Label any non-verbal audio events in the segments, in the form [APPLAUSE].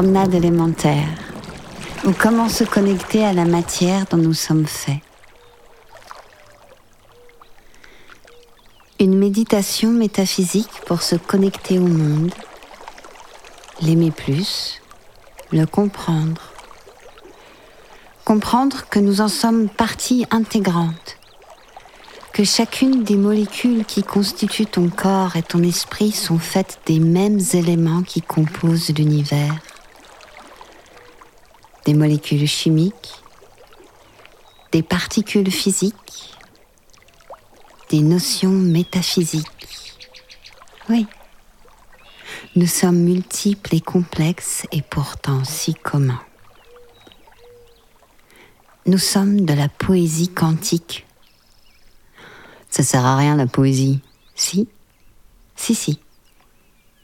promenade élémentaire ou comment se connecter à la matière dont nous sommes faits. Une méditation métaphysique pour se connecter au monde, l'aimer plus, le comprendre. Comprendre que nous en sommes partie intégrante, que chacune des molécules qui constituent ton corps et ton esprit sont faites des mêmes éléments qui composent l'univers. Des molécules chimiques, des particules physiques, des notions métaphysiques. Oui. Nous sommes multiples et complexes et pourtant si communs. Nous sommes de la poésie quantique ça sert à rien la poésie. Si Si, si.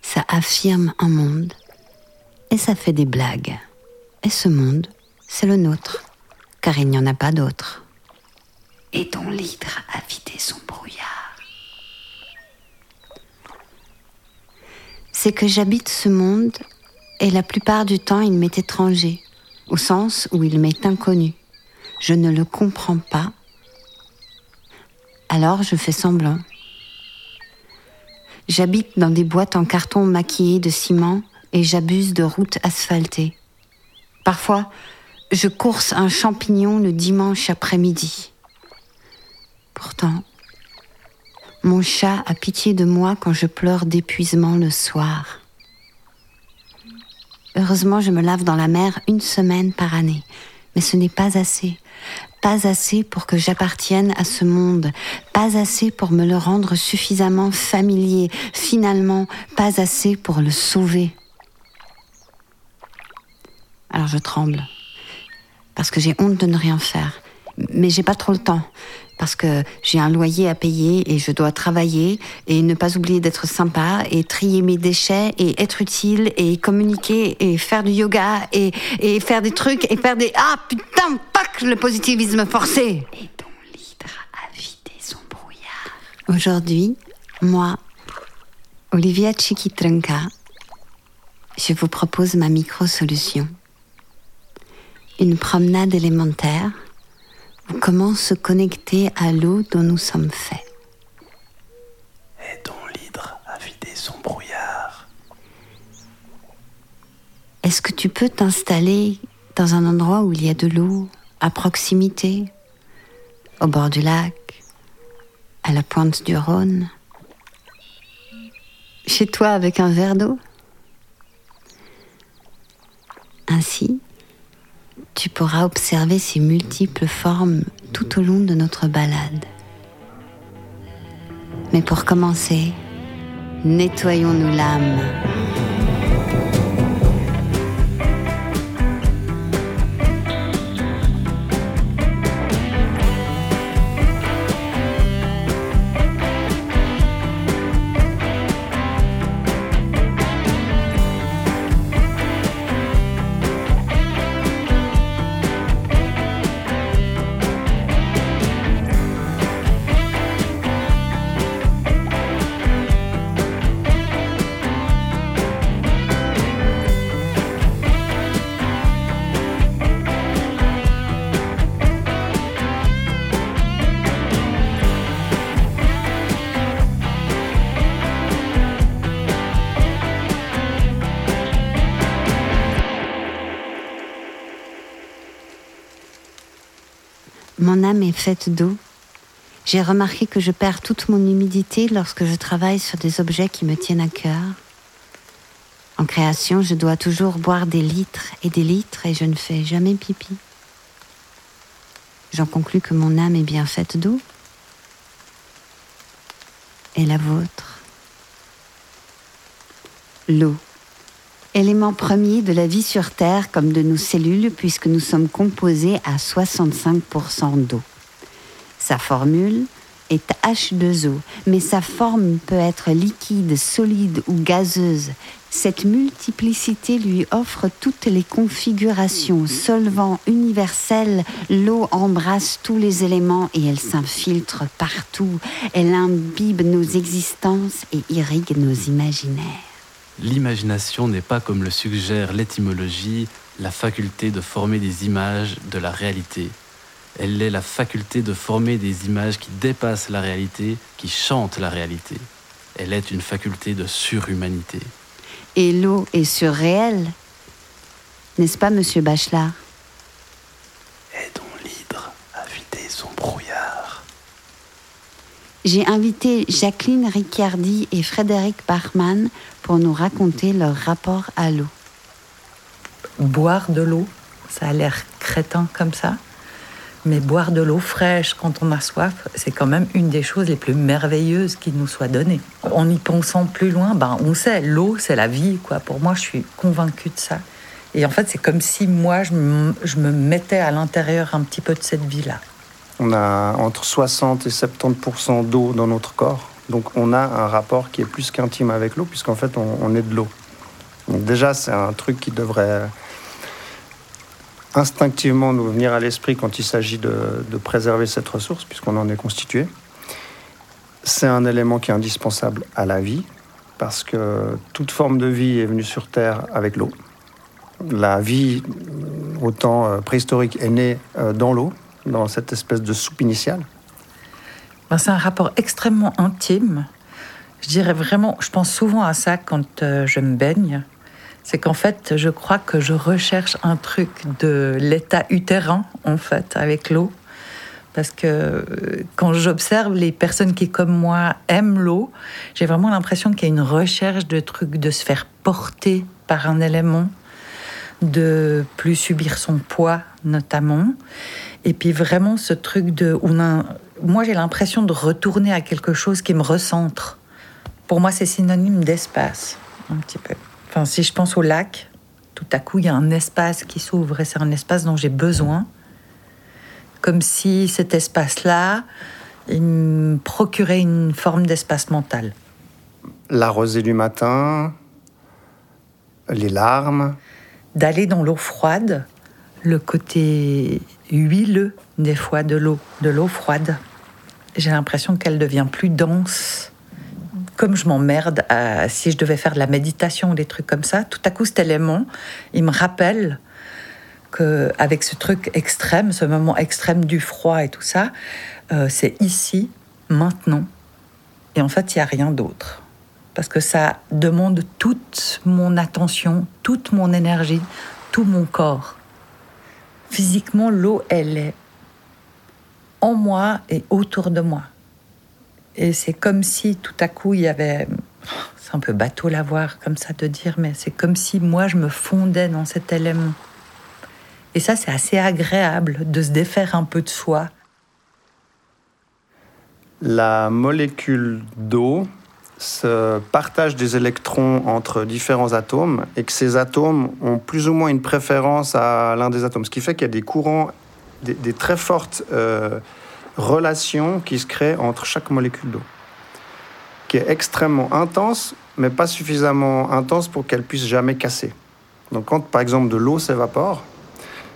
Ça affirme un monde et ça fait des blagues. Et ce monde, c'est le nôtre, car il n'y en a pas d'autre. Et dont l'hydre a vidé son brouillard. C'est que j'habite ce monde et la plupart du temps il m'est étranger, au sens où il m'est inconnu. Je ne le comprends pas alors je fais semblant. J'habite dans des boîtes en carton maquillées de ciment et j'abuse de routes asphaltées. Parfois, je course un champignon le dimanche après-midi. Pourtant, mon chat a pitié de moi quand je pleure d'épuisement le soir. Heureusement, je me lave dans la mer une semaine par année, mais ce n'est pas assez pas assez pour que j'appartienne à ce monde, pas assez pour me le rendre suffisamment familier, finalement pas assez pour le sauver. Alors je tremble, parce que j'ai honte de ne rien faire, mais j'ai pas trop le temps parce que j'ai un loyer à payer et je dois travailler et ne pas oublier d'être sympa et trier mes déchets et être utile et communiquer et faire du yoga et, et faire des trucs et faire des... Ah putain, pack le positivisme forcé Et dont l'hydre a vidé son brouillard. Aujourd'hui, moi, Olivia Chiquitranca, je vous propose ma micro-solution. Une promenade élémentaire comment se connecter à l'eau dont nous sommes faits. Et dont l'hydre a vidé son brouillard. Est-ce que tu peux t'installer dans un endroit où il y a de l'eau, à proximité, au bord du lac, à la pointe du Rhône, chez toi avec un verre d'eau? Ainsi, tu pourras observer ces multiples formes tout au long de notre balade. Mais pour commencer, nettoyons-nous l'âme. Âme est faite d'eau. J'ai remarqué que je perds toute mon humidité lorsque je travaille sur des objets qui me tiennent à cœur. En création, je dois toujours boire des litres et des litres et je ne fais jamais pipi. J'en conclus que mon âme est bien faite d'eau. Et la vôtre L'eau élément premier de la vie sur Terre comme de nos cellules puisque nous sommes composés à 65% d'eau. Sa formule est H2O, mais sa forme peut être liquide, solide ou gazeuse. Cette multiplicité lui offre toutes les configurations. Solvant universel, l'eau embrasse tous les éléments et elle s'infiltre partout. Elle imbibe nos existences et irrigue nos imaginaires. L'imagination n'est pas, comme le suggère l'étymologie, la faculté de former des images de la réalité. Elle est la faculté de former des images qui dépassent la réalité, qui chantent la réalité. Elle est une faculté de surhumanité. Et l'eau est surréelle, n'est-ce pas, monsieur Bachelard Aidons l'hydre à vider son brouillard. J'ai invité Jacqueline Ricciardi et Frédéric Bachmann pour nous raconter leur rapport à l'eau. Boire de l'eau, ça a l'air crétin comme ça. Mais boire de l'eau fraîche quand on a soif, c'est quand même une des choses les plus merveilleuses qui nous soit donnée. En y pensant plus loin, ben on sait, l'eau c'est la vie, quoi. Pour moi, je suis convaincue de ça. Et en fait, c'est comme si moi, je me, je me mettais à l'intérieur un petit peu de cette vie-là. On a entre 60 et 70% d'eau dans notre corps. Donc on a un rapport qui est plus qu'intime avec l'eau, puisqu'en fait, on, est de l'eau. Déjà, c'est un truc qui devrait instinctivement nous venir à l'esprit quand il s'agit de, de préserver cette ressource, puisqu'on en est constitué. C'est un élément qui est indispensable à la vie, parce que toute forme de vie est venue sur Terre avec l'eau. La vie, au temps euh, préhistorique, est née euh, dans l'eau, dans cette espèce de soupe initiale. Ben, c'est un rapport extrêmement intime. Je dirais vraiment, je pense souvent à ça quand euh, je me baigne. C'est qu'en fait, je crois que je recherche un truc de l'état utérin, en fait, avec l'eau. Parce que euh, quand j'observe les personnes qui, comme moi, aiment l'eau, j'ai vraiment l'impression qu'il y a une recherche de trucs, de se faire porter par un élément, de plus subir son poids, notamment. Et puis vraiment ce truc de... On a, moi, j'ai l'impression de retourner à quelque chose qui me recentre. Pour moi, c'est synonyme d'espace, un petit peu. Enfin, si je pense au lac, tout à coup, il y a un espace qui s'ouvre et c'est un espace dont j'ai besoin. Comme si cet espace-là, il me procurait une forme d'espace mental. La rosée du matin, les larmes, D'aller dans l'eau froide, le côté huileux des fois de l'eau, de l'eau froide. J'ai l'impression qu'elle devient plus dense. Comme je m'emmerde à- si je devais faire de la méditation ou des trucs comme ça, tout à coup cet élément, il me rappelle que avec ce truc extrême, ce moment extrême du froid et tout ça, euh, c'est ici, maintenant. Et en fait, il n'y a rien d'autre. Parce que ça demande toute mon attention, toute mon énergie, tout mon corps. Physiquement, l'eau, elle est en moi et autour de moi. Et c'est comme si tout à coup il y avait. C'est un peu bateau la voir comme ça de dire, mais c'est comme si moi je me fondais dans cet élément. Et ça, c'est assez agréable de se défaire un peu de soi. La molécule d'eau se partage des électrons entre différents atomes et que ces atomes ont plus ou moins une préférence à l'un des atomes. Ce qui fait qu'il y a des courants, des, très fortes euh, relations qui se créent entre chaque molécule d'eau, qui est extrêmement intense, mais pas suffisamment intense pour qu'elle puisse jamais casser. Donc quand par exemple de l'eau s'évapore,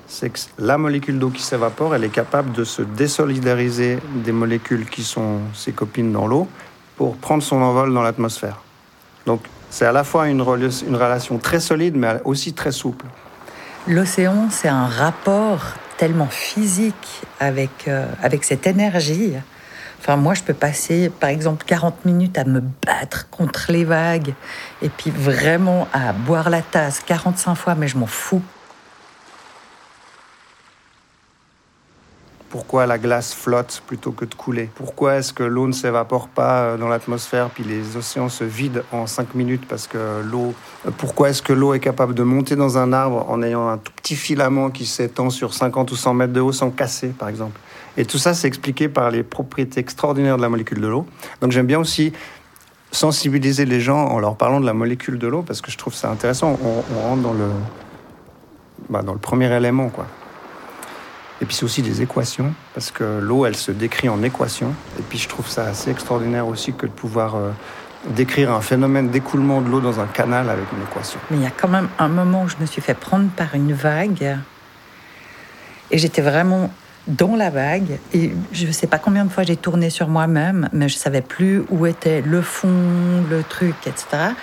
c'est que la molécule d'eau qui s'évapore, elle est capable de se désolidariser des molécules qui sont ses copines dans l'eau pour prendre son envol dans l'atmosphère. Donc c'est à la fois une, rela- une relation très solide, mais aussi très souple. L'océan, c'est un rapport tellement physique avec, euh, avec cette énergie. Enfin, moi, je peux passer, par exemple, 40 minutes à me battre contre les vagues et puis vraiment à boire la tasse 45 fois, mais je m'en fous. Pourquoi la glace flotte plutôt que de couler? Pourquoi est-ce que l'eau ne s'évapore pas euh, dans l'atmosphère puis les océans se vident en 5 minutes parce que l'eau euh, Pourquoi est-ce que l'eau est capable de monter dans un arbre en ayant un tout petit filament qui s'étend sur 50 ou 100 mètres de haut sans casser par exemple? Et tout ça c'est expliqué par les propriétés extraordinaires de la molécule de l'eau. Donc j'aime bien aussi sensibiliser les gens en leur parlant de la molécule de l'eau parce que je trouve ça intéressant. On, on rentre dans le, bah, dans le premier élément quoi. Et puis c'est aussi des équations, parce que l'eau, elle se décrit en équations. Et puis je trouve ça assez extraordinaire aussi que de pouvoir euh, décrire un phénomène d'écoulement de l'eau dans un canal avec une équation. Mais il y a quand même un moment où je me suis fait prendre par une vague et j'étais vraiment dans la vague et je ne sais pas combien de fois j'ai tourné sur moi-même, mais je savais plus où était le fond, le truc, etc.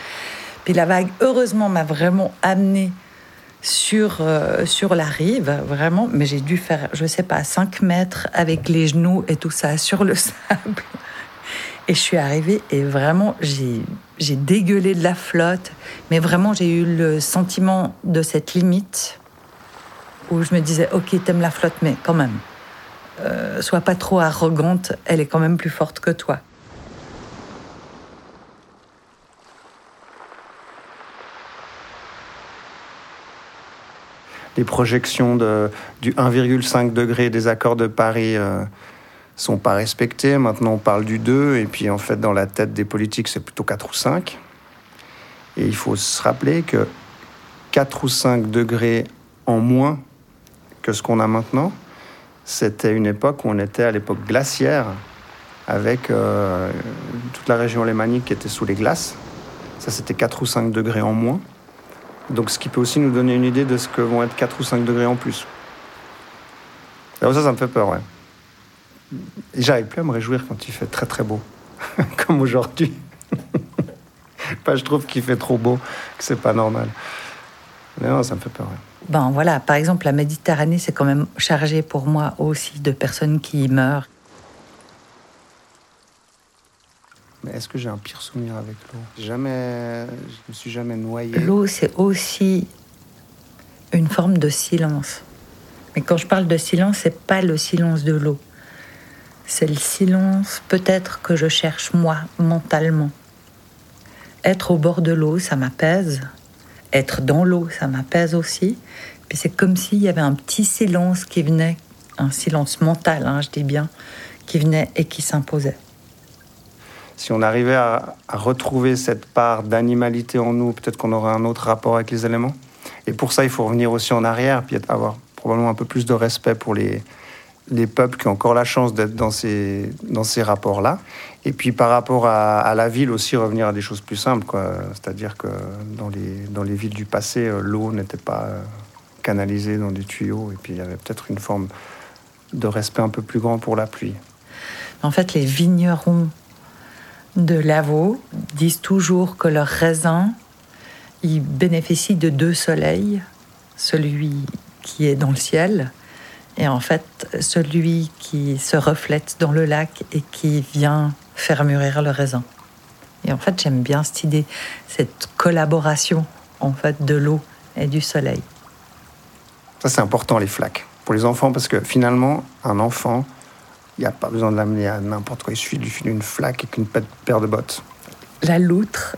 Puis la vague, heureusement, m'a vraiment amené sur, euh, sur la rive, vraiment. Mais j'ai dû faire, je sais pas, 5 mètres avec les genoux et tout ça sur le [LAUGHS] sable. Et je suis arrivée et vraiment, j'ai, j'ai dégueulé de la flotte. Mais vraiment, j'ai eu le sentiment de cette limite où je me disais, ok, t'aimes la flotte, mais quand même, euh, sois pas trop arrogante, elle est quand même plus forte que toi. Les projections du 1,5 degré des accords de Paris euh, sont pas respectées. Maintenant, on parle du 2, et puis en fait, dans la tête des politiques, c'est plutôt 4 ou 5. Et il faut se rappeler que 4 ou 5 degrés en moins que ce qu'on a maintenant, c'était une époque où on était à l'époque glaciaire, avec euh, toute la région lémanique qui était sous les glaces. Ça, c'était 4 ou 5 degrés en moins. Donc, ce qui peut aussi nous donner une idée de ce que vont être 4 ou 5 degrés en plus. Alors ça, ça me fait peur, ouais. J'arrive plus à me réjouir quand il fait très très beau, [LAUGHS] comme aujourd'hui. [LAUGHS] pas je trouve qu'il fait trop beau, que c'est pas normal. Mais non, ça me fait peur. Ouais. Ben voilà, par exemple, la Méditerranée, c'est quand même chargé pour moi aussi de personnes qui meurent. Est-ce que j'ai un pire souvenir avec l'eau? Jamais, je me suis jamais noyé. L'eau, c'est aussi une forme de silence. Mais quand je parle de silence, c'est pas le silence de l'eau. C'est le silence peut-être que je cherche moi mentalement. Être au bord de l'eau, ça m'apaise être dans l'eau, ça m'apaise aussi. Puis c'est comme s'il y avait un petit silence qui venait, un silence mental, hein, je dis bien, qui venait et qui s'imposait. Si on arrivait à, retrouver cette part d'animalité en nous, peut-être qu'on aurait un autre rapport avec les éléments. Et pour ça, il faut revenir aussi en arrière, puis avoir probablement un peu plus de respect pour les, les peuples qui ont encore la chance d'être dans ces, dans ces rapports-là. Et puis par rapport à, la ville aussi, revenir à des choses plus simples. C'est-à-dire que dans les, dans les villes du passé, euh, l'eau n'était pas euh, canalisée dans des tuyaux. Et puis il y avait peut-être une forme de respect un peu plus grand pour la pluie. En fait, les vignerons de Lavaux disent toujours que leur raisin, il bénéficie de deux soleils, celui qui est dans le ciel et en fait, celui qui se reflète dans le lac et qui vient faire mûrir le raisin. Et en fait, j'aime bien cette idée, cette collaboration en fait de l'eau et du soleil. Ça, c'est important, les flaques, pour les enfants, parce que finalement, un enfant, il n'y a pas besoin de l'amener à n'importe quoi. Il suffit de lui filer une flaque et une paire de bottes. La loutre.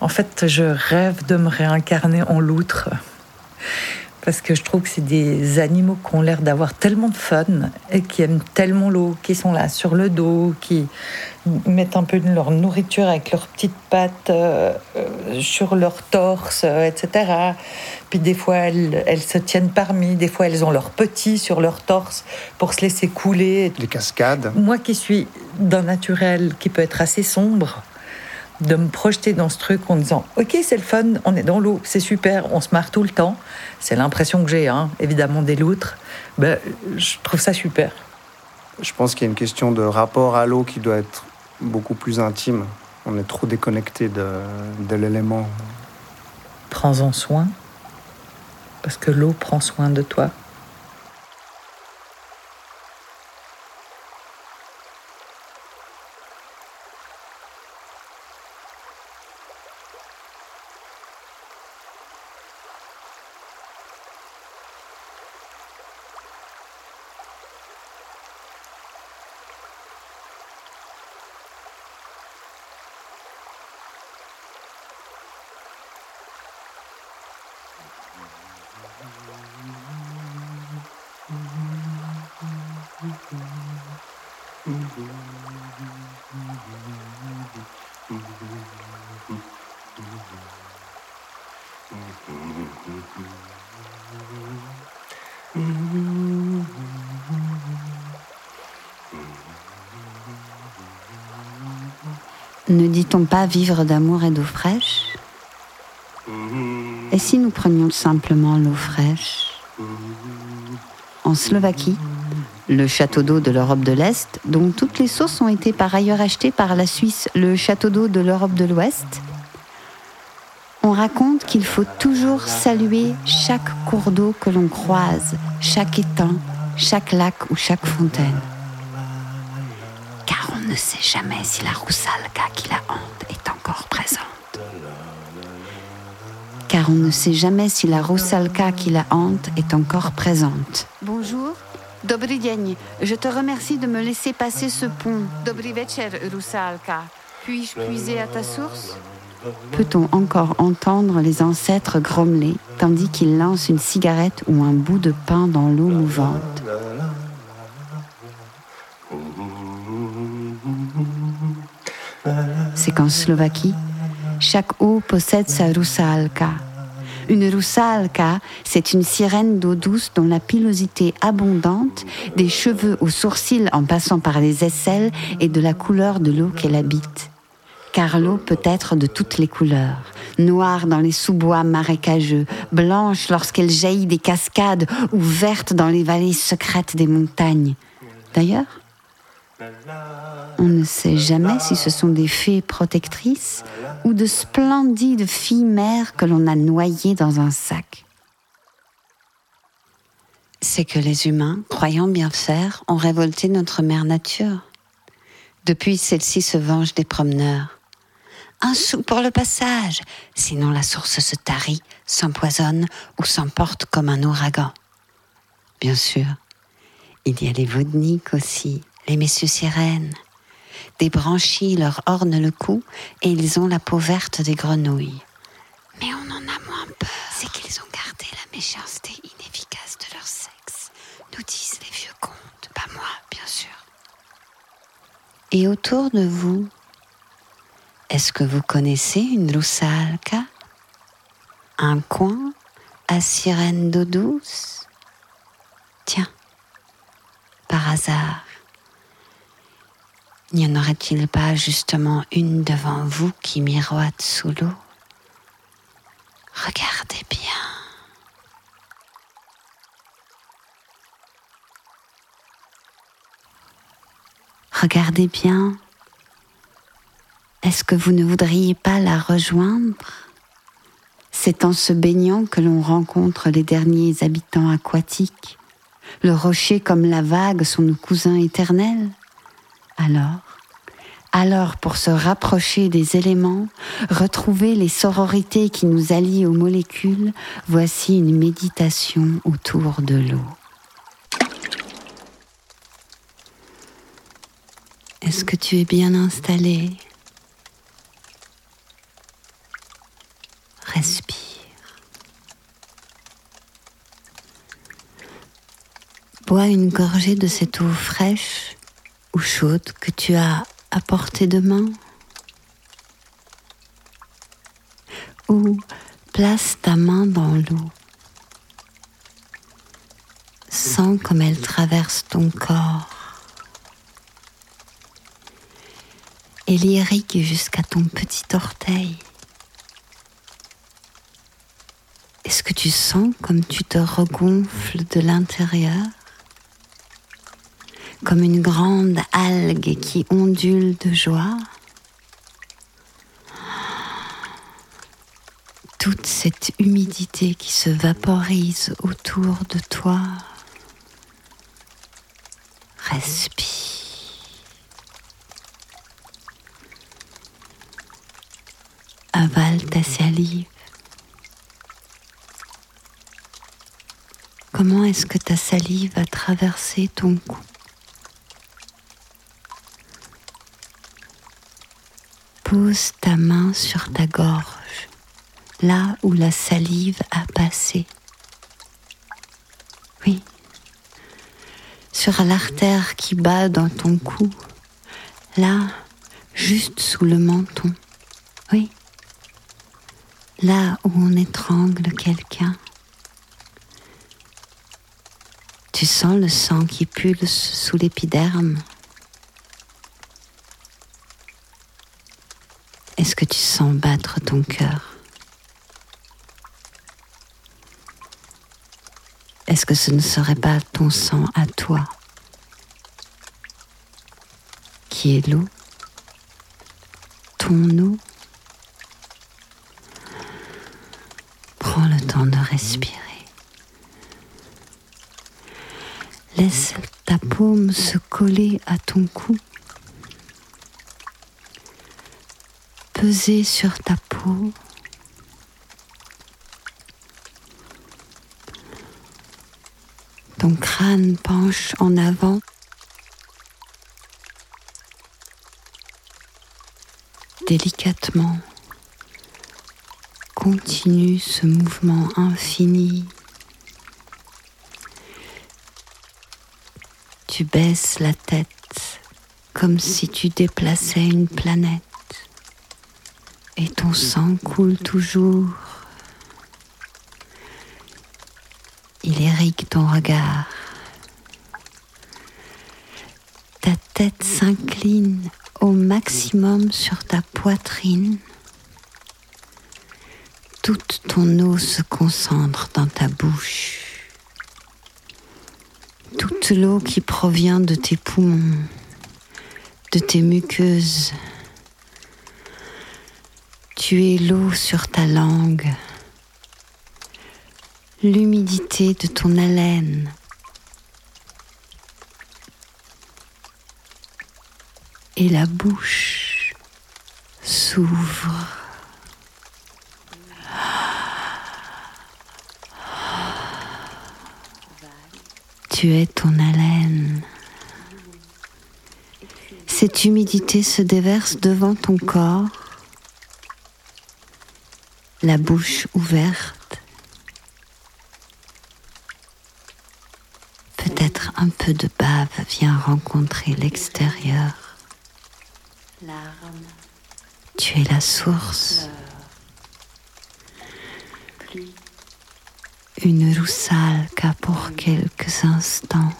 en fait, je rêve de me réincarner en loutre parce que je trouve que c'est des animaux qui ont l'air d'avoir tellement de fun et qui aiment tellement l'eau, qui sont là sur le dos, qui mettent un peu de leur nourriture avec leurs petites pattes euh, euh, sur leur torse, euh, etc. Puis des fois, elles, elles, se tiennent parmi, des fois, elles ont leurs petits sur leur torse pour se laisser couler. Les cascades. Moi qui suis d'un naturel qui peut être assez sombre, de me projeter dans ce truc en disant ok c'est le fun on est dans l'eau c'est super on se marre tout le temps. C'est l'impression que j'ai hein, évidemment des loutres. Ben, je trouve ça super. Je pense qu'il y a une question de rapport à l'eau qui doit être beaucoup plus intime. On est trop déconnecté de, de l'élément. Prends-en soin parce que l'eau prend soin de toi Ne dit-on pas vivre d'amour et d'eau fraîche Et si nous prenions simplement l'eau fraîche En Slovaquie, le château d'eau de l'Europe de l'Est, dont toutes les sources ont été par ailleurs achetées par la Suisse, le château d'eau de l'Europe de l'Ouest, On raconte qu'il faut toujours saluer chaque cours d'eau que l'on croise, chaque étang, chaque lac ou chaque fontaine. Ne sait jamais si la roussalka qui la hante est encore présente. Car on ne sait jamais si la roussalka qui la hante est encore présente. Bonjour. Dobry dzień. Je te remercie de me laisser passer ce pont. Dobry večer, roussalka. Puis-je puiser à ta source? Peut-on encore entendre les ancêtres grommeler tandis qu'ils lancent une cigarette ou un bout de pain dans l'eau mouvante? C'est qu'en Slovaquie, chaque eau possède sa roussalka. Une roussalka, c'est une sirène d'eau douce dont la pilosité abondante, des cheveux aux sourcils en passant par les aisselles et de la couleur de l'eau qu'elle habite car l'eau peut être de toutes les couleurs. Noire dans les sous-bois marécageux, blanche lorsqu'elle jaillit des cascades ou verte dans les vallées secrètes des montagnes. D'ailleurs, on ne sait jamais si ce sont des fées protectrices ou de splendides filles mères que l'on a noyées dans un sac. C'est que les humains, croyant bien faire, ont révolté notre mère nature. Depuis, celle-ci se venge des promeneurs un sou pour le passage, sinon la source se tarit, s'empoisonne ou s'emporte comme un ouragan. Bien sûr, il y a les vodniks aussi, les messieurs sirènes. Des branchies leur ornent le cou et ils ont la peau verte des grenouilles. Mais on en a moins peur. C'est qu'ils ont gardé la méchanceté inefficace de leur sexe, nous disent les vieux contes, pas moi, bien sûr. Et autour de vous, est-ce que vous connaissez une roussalka Un coin à sirène d'eau douce? Tiens, par hasard, n'y en aurait-il pas justement une devant vous qui miroite sous l'eau? Regardez bien. Regardez bien est-ce que vous ne voudriez pas la rejoindre? C'est en se baignant que l'on rencontre les derniers habitants aquatiques. Le rocher comme la vague sont nos cousins éternels. Alors, alors pour se rapprocher des éléments, retrouver les sororités qui nous allient aux molécules, voici une méditation autour de l'eau. Est-ce que tu es bien installé? Respire. Bois une gorgée de cette eau fraîche ou chaude que tu as à portée de main. Ou place ta main dans l'eau. Sens comme elle traverse ton corps. et l'irrigue jusqu'à ton petit orteil. Est-ce que tu sens comme tu te regonfles de l'intérieur? Comme une grande algue qui ondule de joie Toute cette humidité qui se vaporise autour de toi. Respire. Avale ta salive. Comment est-ce que ta salive a traversé ton cou? Pose ta main sur ta gorge, là où la salive a passé. Oui, sur l'artère qui bat dans ton cou, là, juste sous le menton. Oui, là où on étrangle quelqu'un. Tu sens le sang qui pulse sous l'épiderme. Est-ce que tu sens battre ton cœur Est-ce que ce ne serait pas ton sang à toi qui est l'eau? Ton eau? Prends le temps de respirer. Laisse ta paume se coller à ton cou. Peser sur ta peau. Ton crâne penche en avant. Délicatement, continue ce mouvement infini. Tu baisses la tête comme si tu déplaçais une planète et ton sang coule toujours. Il irrigue ton regard. Ta tête s'incline au maximum sur ta poitrine. Toute ton eau se concentre dans ta bouche. Toute l'eau qui provient de tes poumons, de tes muqueuses. Tu es l'eau sur ta langue, l'humidité de ton haleine. Et la bouche s'ouvre. Tu es ton haleine. Cette humidité se déverse devant ton corps, la bouche ouverte. Peut-être un peu de bave vient rencontrer l'extérieur. Tu es la source. Une roussale qu'a pour quelques instants.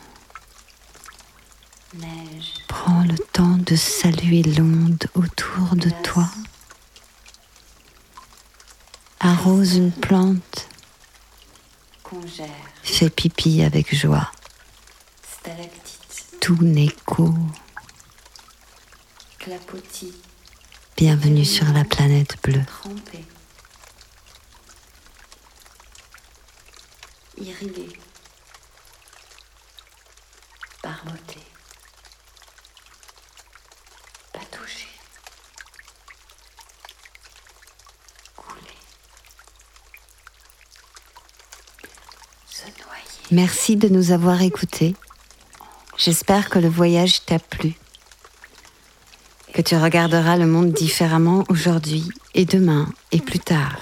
Prends le temps de saluer l'onde autour de toi. Arrose une plante. Fais pipi avec joie. Tout n'est qu'eau. Bienvenue sur la planète bleue. Irrigué par beauté. Pas touché. Couler. Se noyer. Merci de nous avoir écoutés. J'espère que le voyage t'a plu, que tu regarderas le monde différemment aujourd'hui et demain et plus tard.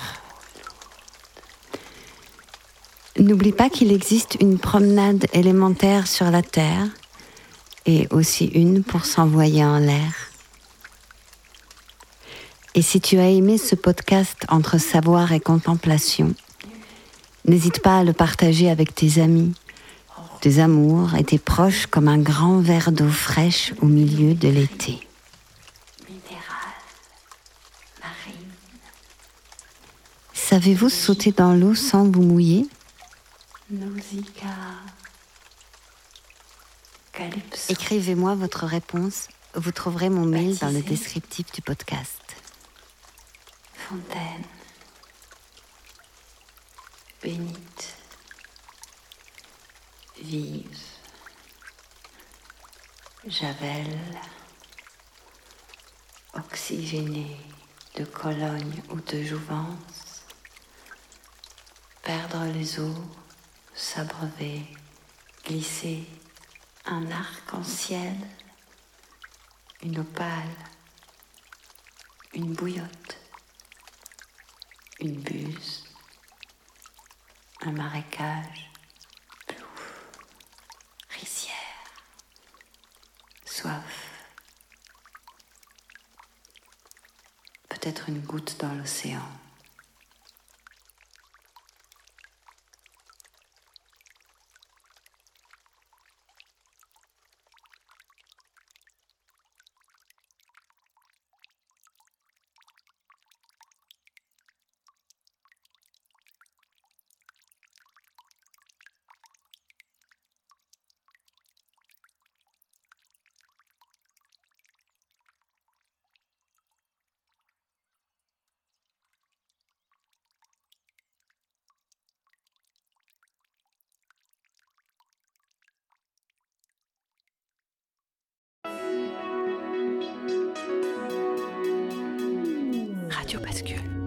N'oublie pas qu'il existe une promenade élémentaire sur la Terre et aussi une pour s'envoyer en l'air. Et si tu as aimé ce podcast entre savoir et contemplation, n'hésite pas à le partager avec tes amis, tes amours et tes proches comme un grand verre d'eau fraîche au milieu de l'été. Minéral. Marine. Savez-vous sauter dans l'eau sans vous mouiller? Écrivez-moi votre réponse. Vous trouverez mon mail dans le descriptif du podcast. Fontaine. Bénite. Vive. Javel. Oxygénée de Cologne ou de Jouvence. Perdre les eaux, s'abreuver, glisser un arc-en-ciel, une opale, une bouillotte, une buse, un marécage, plouf, rizière, soif, peut-être une goutte dans l'océan. Radio Bascule.